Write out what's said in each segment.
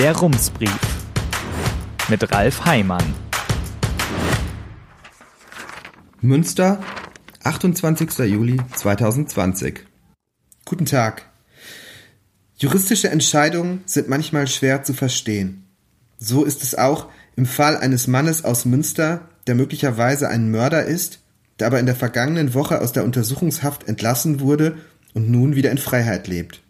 Der Rumsbrief mit Ralf Heimann. Münster, 28. Juli 2020. Guten Tag. Juristische Entscheidungen sind manchmal schwer zu verstehen. So ist es auch im Fall eines Mannes aus Münster, der möglicherweise ein Mörder ist, der aber in der vergangenen Woche aus der Untersuchungshaft entlassen wurde und nun wieder in Freiheit lebt.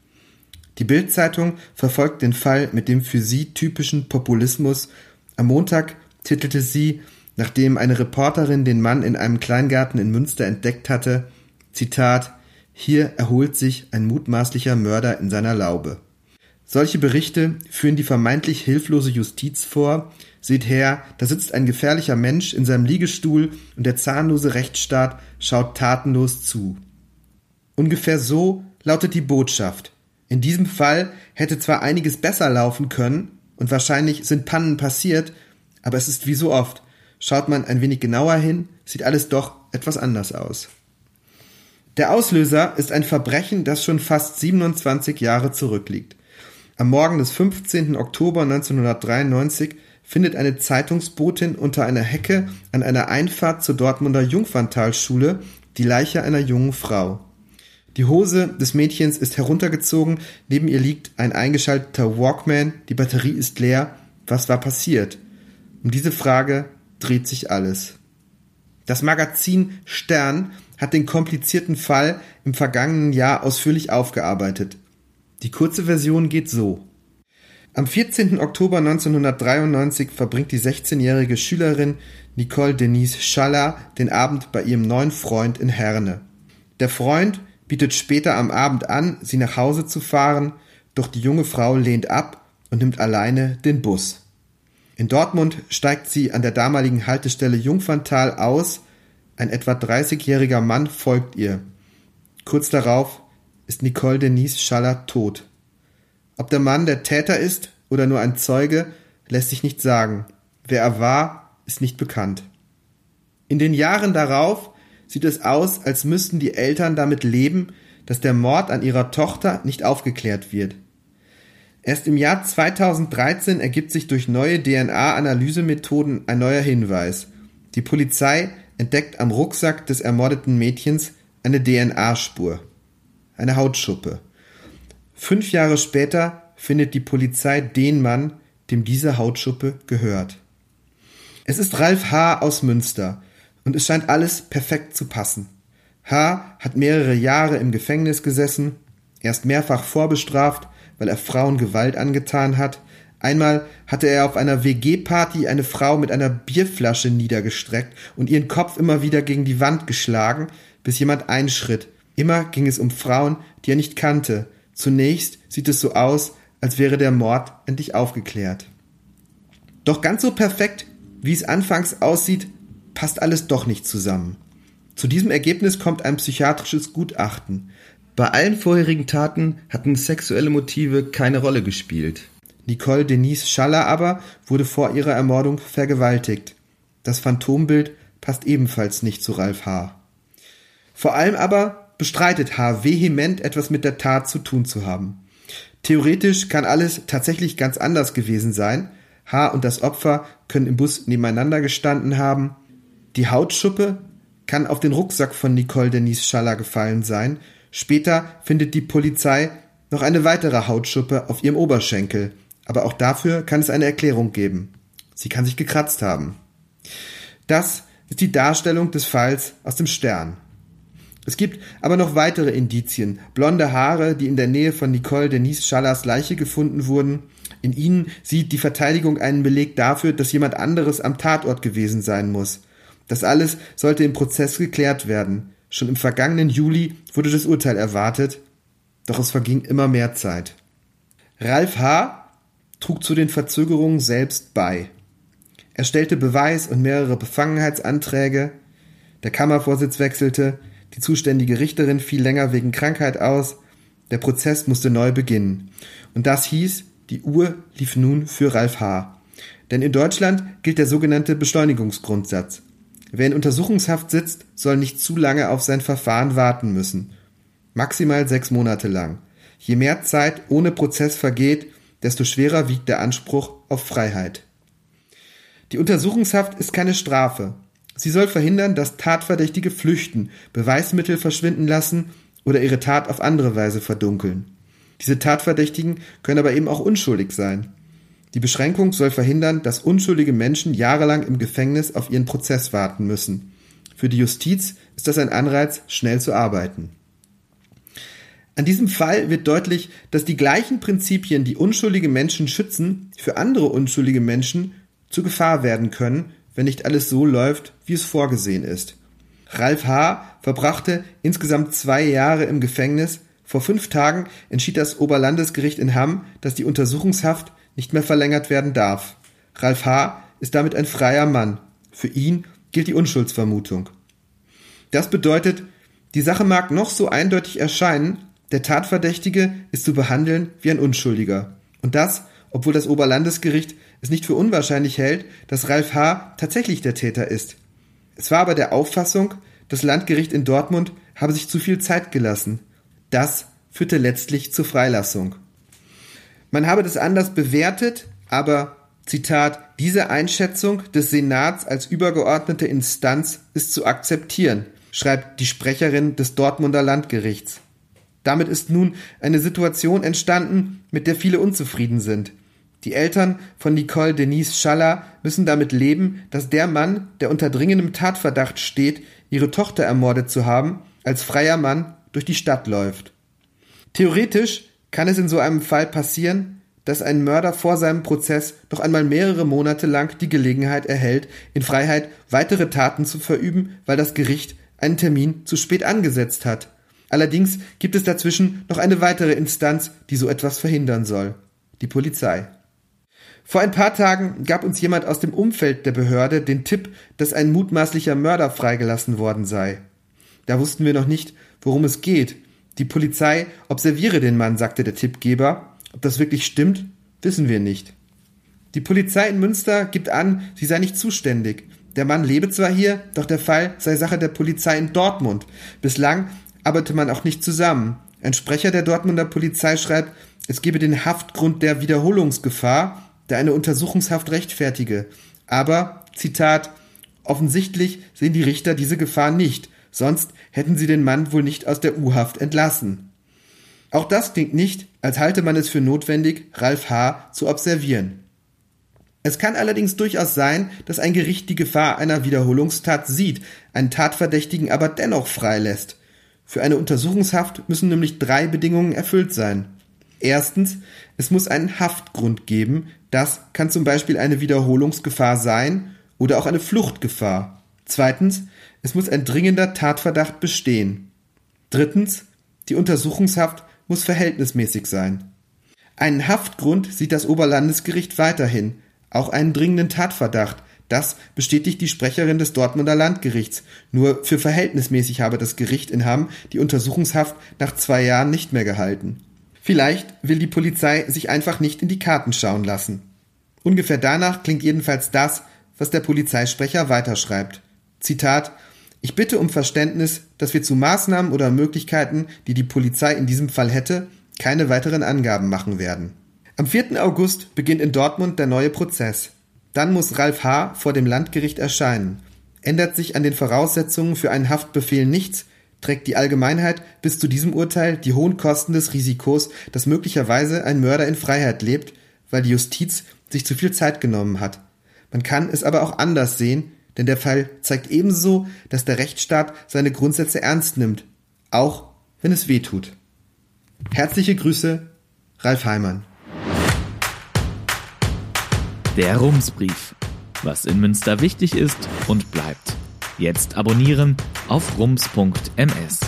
Die Bild-Zeitung verfolgt den Fall mit dem für sie typischen Populismus. Am Montag titelte sie, nachdem eine Reporterin den Mann in einem Kleingarten in Münster entdeckt hatte, Zitat, hier erholt sich ein mutmaßlicher Mörder in seiner Laube. Solche Berichte führen die vermeintlich hilflose Justiz vor. Seht her, da sitzt ein gefährlicher Mensch in seinem Liegestuhl und der zahnlose Rechtsstaat schaut tatenlos zu. Ungefähr so lautet die Botschaft. In diesem Fall hätte zwar einiges besser laufen können und wahrscheinlich sind Pannen passiert, aber es ist wie so oft. Schaut man ein wenig genauer hin, sieht alles doch etwas anders aus. Der Auslöser ist ein Verbrechen, das schon fast 27 Jahre zurückliegt. Am Morgen des 15. Oktober 1993 findet eine Zeitungsbotin unter einer Hecke an einer Einfahrt zur Dortmunder Jungferntalschule die Leiche einer jungen Frau. Die Hose des Mädchens ist heruntergezogen, neben ihr liegt ein eingeschalteter Walkman, die Batterie ist leer. Was war passiert? Um diese Frage dreht sich alles. Das Magazin Stern hat den komplizierten Fall im vergangenen Jahr ausführlich aufgearbeitet. Die kurze Version geht so. Am 14. Oktober 1993 verbringt die 16-jährige Schülerin Nicole Denise Schaller den Abend bei ihrem neuen Freund in Herne. Der Freund bietet später am Abend an, sie nach Hause zu fahren, doch die junge Frau lehnt ab und nimmt alleine den Bus. In Dortmund steigt sie an der damaligen Haltestelle Jungferntal aus, ein etwa 30-jähriger Mann folgt ihr. Kurz darauf ist Nicole Denise Schaller tot. Ob der Mann der Täter ist oder nur ein Zeuge, lässt sich nicht sagen. Wer er war, ist nicht bekannt. In den Jahren darauf sieht es aus, als müssten die Eltern damit leben, dass der Mord an ihrer Tochter nicht aufgeklärt wird. Erst im Jahr 2013 ergibt sich durch neue DNA-Analysemethoden ein neuer Hinweis. Die Polizei entdeckt am Rucksack des ermordeten Mädchens eine DNA-Spur, eine Hautschuppe. Fünf Jahre später findet die Polizei den Mann, dem diese Hautschuppe gehört. Es ist Ralf H. aus Münster, und es scheint alles perfekt zu passen. H. hat mehrere Jahre im Gefängnis gesessen, erst mehrfach vorbestraft, weil er Frauen Gewalt angetan hat. Einmal hatte er auf einer WG-Party eine Frau mit einer Bierflasche niedergestreckt und ihren Kopf immer wieder gegen die Wand geschlagen, bis jemand einschritt. Immer ging es um Frauen, die er nicht kannte. Zunächst sieht es so aus, als wäre der Mord endlich aufgeklärt. Doch ganz so perfekt, wie es anfangs aussieht, passt alles doch nicht zusammen. Zu diesem Ergebnis kommt ein psychiatrisches Gutachten. Bei allen vorherigen Taten hatten sexuelle Motive keine Rolle gespielt. Nicole Denise Schaller aber wurde vor ihrer Ermordung vergewaltigt. Das Phantombild passt ebenfalls nicht zu Ralf H. Vor allem aber bestreitet H. vehement etwas mit der Tat zu tun zu haben. Theoretisch kann alles tatsächlich ganz anders gewesen sein. H. und das Opfer können im Bus nebeneinander gestanden haben. Die Hautschuppe kann auf den Rucksack von Nicole Denise Schaller gefallen sein. Später findet die Polizei noch eine weitere Hautschuppe auf ihrem Oberschenkel. Aber auch dafür kann es eine Erklärung geben. Sie kann sich gekratzt haben. Das ist die Darstellung des Falls aus dem Stern. Es gibt aber noch weitere Indizien. Blonde Haare, die in der Nähe von Nicole Denise Schallers Leiche gefunden wurden. In ihnen sieht die Verteidigung einen Beleg dafür, dass jemand anderes am Tatort gewesen sein muss. Das alles sollte im Prozess geklärt werden. Schon im vergangenen Juli wurde das Urteil erwartet, doch es verging immer mehr Zeit. Ralf H. trug zu den Verzögerungen selbst bei. Er stellte Beweis und mehrere Befangenheitsanträge, der Kammervorsitz wechselte, die zuständige Richterin fiel länger wegen Krankheit aus, der Prozess musste neu beginnen. Und das hieß, die Uhr lief nun für Ralf H. Denn in Deutschland gilt der sogenannte Beschleunigungsgrundsatz. Wer in Untersuchungshaft sitzt, soll nicht zu lange auf sein Verfahren warten müssen. Maximal sechs Monate lang. Je mehr Zeit ohne Prozess vergeht, desto schwerer wiegt der Anspruch auf Freiheit. Die Untersuchungshaft ist keine Strafe. Sie soll verhindern, dass Tatverdächtige flüchten, Beweismittel verschwinden lassen oder ihre Tat auf andere Weise verdunkeln. Diese Tatverdächtigen können aber eben auch unschuldig sein. Die Beschränkung soll verhindern, dass unschuldige Menschen jahrelang im Gefängnis auf ihren Prozess warten müssen. Für die Justiz ist das ein Anreiz, schnell zu arbeiten. An diesem Fall wird deutlich, dass die gleichen Prinzipien, die unschuldige Menschen schützen, für andere unschuldige Menschen zu Gefahr werden können, wenn nicht alles so läuft, wie es vorgesehen ist. Ralf H. verbrachte insgesamt zwei Jahre im Gefängnis. Vor fünf Tagen entschied das Oberlandesgericht in Hamm, dass die Untersuchungshaft nicht mehr verlängert werden darf. Ralf H. ist damit ein freier Mann. Für ihn gilt die Unschuldsvermutung. Das bedeutet, die Sache mag noch so eindeutig erscheinen, der Tatverdächtige ist zu behandeln wie ein Unschuldiger. Und das, obwohl das Oberlandesgericht es nicht für unwahrscheinlich hält, dass Ralf H. tatsächlich der Täter ist. Es war aber der Auffassung, das Landgericht in Dortmund habe sich zu viel Zeit gelassen. Das führte letztlich zur Freilassung. Man habe das anders bewertet, aber Zitat, diese Einschätzung des Senats als übergeordnete Instanz ist zu akzeptieren, schreibt die Sprecherin des Dortmunder Landgerichts. Damit ist nun eine Situation entstanden, mit der viele unzufrieden sind. Die Eltern von Nicole Denise Schaller müssen damit leben, dass der Mann, der unter dringendem Tatverdacht steht, ihre Tochter ermordet zu haben, als freier Mann durch die Stadt läuft. Theoretisch kann es in so einem Fall passieren, dass ein Mörder vor seinem Prozess noch einmal mehrere Monate lang die Gelegenheit erhält, in Freiheit weitere Taten zu verüben, weil das Gericht einen Termin zu spät angesetzt hat. Allerdings gibt es dazwischen noch eine weitere Instanz, die so etwas verhindern soll. Die Polizei. Vor ein paar Tagen gab uns jemand aus dem Umfeld der Behörde den Tipp, dass ein mutmaßlicher Mörder freigelassen worden sei. Da wussten wir noch nicht, worum es geht. Die Polizei observiere den Mann, sagte der Tippgeber. Ob das wirklich stimmt, wissen wir nicht. Die Polizei in Münster gibt an, sie sei nicht zuständig. Der Mann lebe zwar hier, doch der Fall sei Sache der Polizei in Dortmund. Bislang arbeite man auch nicht zusammen. Ein Sprecher der Dortmunder Polizei schreibt, es gebe den Haftgrund der Wiederholungsgefahr, der eine Untersuchungshaft rechtfertige. Aber, Zitat, offensichtlich sehen die Richter diese Gefahr nicht, sonst hätten sie den Mann wohl nicht aus der U-Haft entlassen. Auch das klingt nicht, als halte man es für notwendig, Ralf H. zu observieren. Es kann allerdings durchaus sein, dass ein Gericht die Gefahr einer Wiederholungstat sieht, einen Tatverdächtigen aber dennoch freilässt. Für eine Untersuchungshaft müssen nämlich drei Bedingungen erfüllt sein. Erstens, es muss einen Haftgrund geben. Das kann zum Beispiel eine Wiederholungsgefahr sein oder auch eine Fluchtgefahr. Zweitens, es muss ein dringender Tatverdacht bestehen. Drittens, die Untersuchungshaft muss verhältnismäßig sein. Einen Haftgrund sieht das Oberlandesgericht weiterhin, auch einen dringenden Tatverdacht. Das bestätigt die Sprecherin des Dortmunder Landgerichts. Nur für verhältnismäßig habe das Gericht in Hamm die Untersuchungshaft nach zwei Jahren nicht mehr gehalten. Vielleicht will die Polizei sich einfach nicht in die Karten schauen lassen. Ungefähr danach klingt jedenfalls das, was der Polizeisprecher weiterschreibt. Zitat Ich bitte um Verständnis, dass wir zu Maßnahmen oder Möglichkeiten, die die Polizei in diesem Fall hätte, keine weiteren Angaben machen werden. Am 4. August beginnt in Dortmund der neue Prozess. Dann muss Ralf H. vor dem Landgericht erscheinen. Ändert sich an den Voraussetzungen für einen Haftbefehl nichts, trägt die Allgemeinheit bis zu diesem Urteil die hohen Kosten des Risikos, dass möglicherweise ein Mörder in Freiheit lebt, weil die Justiz sich zu viel Zeit genommen hat. Man kann es aber auch anders sehen, denn der Fall zeigt ebenso, dass der Rechtsstaat seine Grundsätze ernst nimmt, auch wenn es weh tut. Herzliche Grüße, Ralf Heimann. Der Rumsbrief. Was in Münster wichtig ist und bleibt. Jetzt abonnieren auf rums.ms.